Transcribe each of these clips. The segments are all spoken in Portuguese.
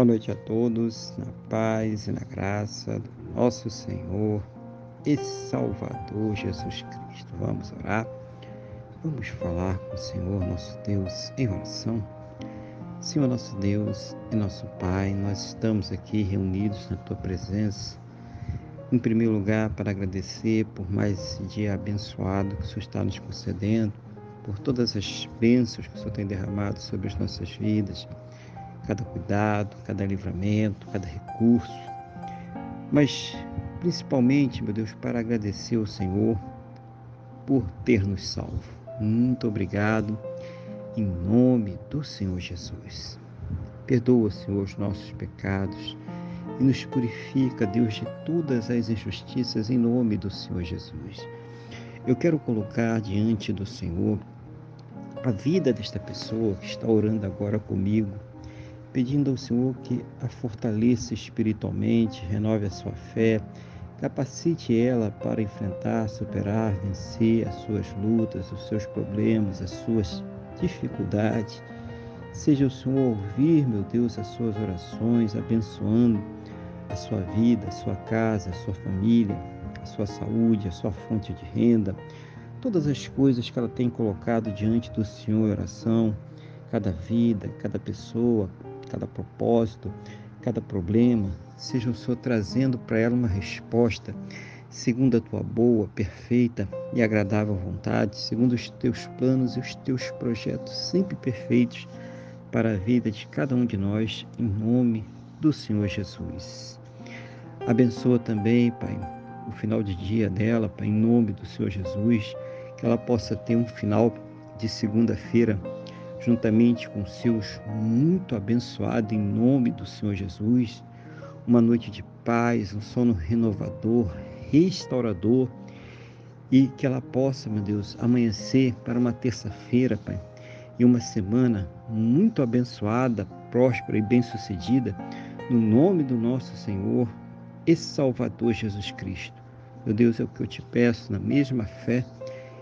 Boa noite a todos, na paz e na graça do nosso Senhor e Salvador Jesus Cristo. Vamos orar, vamos falar com o Senhor, nosso Deus, em oração. Senhor, nosso Deus e nosso Pai, nós estamos aqui reunidos na Tua presença. Em primeiro lugar, para agradecer por mais esse dia abençoado que o Senhor está nos concedendo, por todas as bênçãos que o Senhor tem derramado sobre as nossas vidas cada cuidado, cada livramento, cada recurso. Mas principalmente, meu Deus, para agradecer ao Senhor por ter nos salvo. Muito obrigado em nome do Senhor Jesus. Perdoa, Senhor, os nossos pecados e nos purifica, Deus, de todas as injustiças em nome do Senhor Jesus. Eu quero colocar diante do Senhor a vida desta pessoa que está orando agora comigo pedindo ao Senhor que a fortaleça espiritualmente, renove a sua fé, capacite ela para enfrentar, superar, vencer as suas lutas, os seus problemas, as suas dificuldades. Seja o Senhor ouvir, meu Deus, as suas orações, abençoando a sua vida, a sua casa, a sua família, a sua saúde, a sua fonte de renda, todas as coisas que ela tem colocado diante do Senhor em oração, cada vida, cada pessoa, cada propósito, cada problema, seja o Senhor trazendo para ela uma resposta segundo a tua boa, perfeita e agradável vontade, segundo os teus planos e os teus projetos sempre perfeitos para a vida de cada um de nós, em nome do Senhor Jesus. Abençoa também, Pai, o final de dia dela, Pai, em nome do Senhor Jesus, que ela possa ter um final de segunda-feira juntamente com seus, muito abençoado em nome do Senhor Jesus. Uma noite de paz, um sono renovador, restaurador e que ela possa, meu Deus, amanhecer para uma terça-feira, Pai, e uma semana muito abençoada, próspera e bem-sucedida, no nome do nosso Senhor e Salvador Jesus Cristo. Meu Deus, é o que eu te peço na mesma fé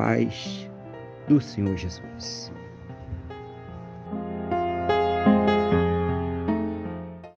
paz do Senhor Jesus.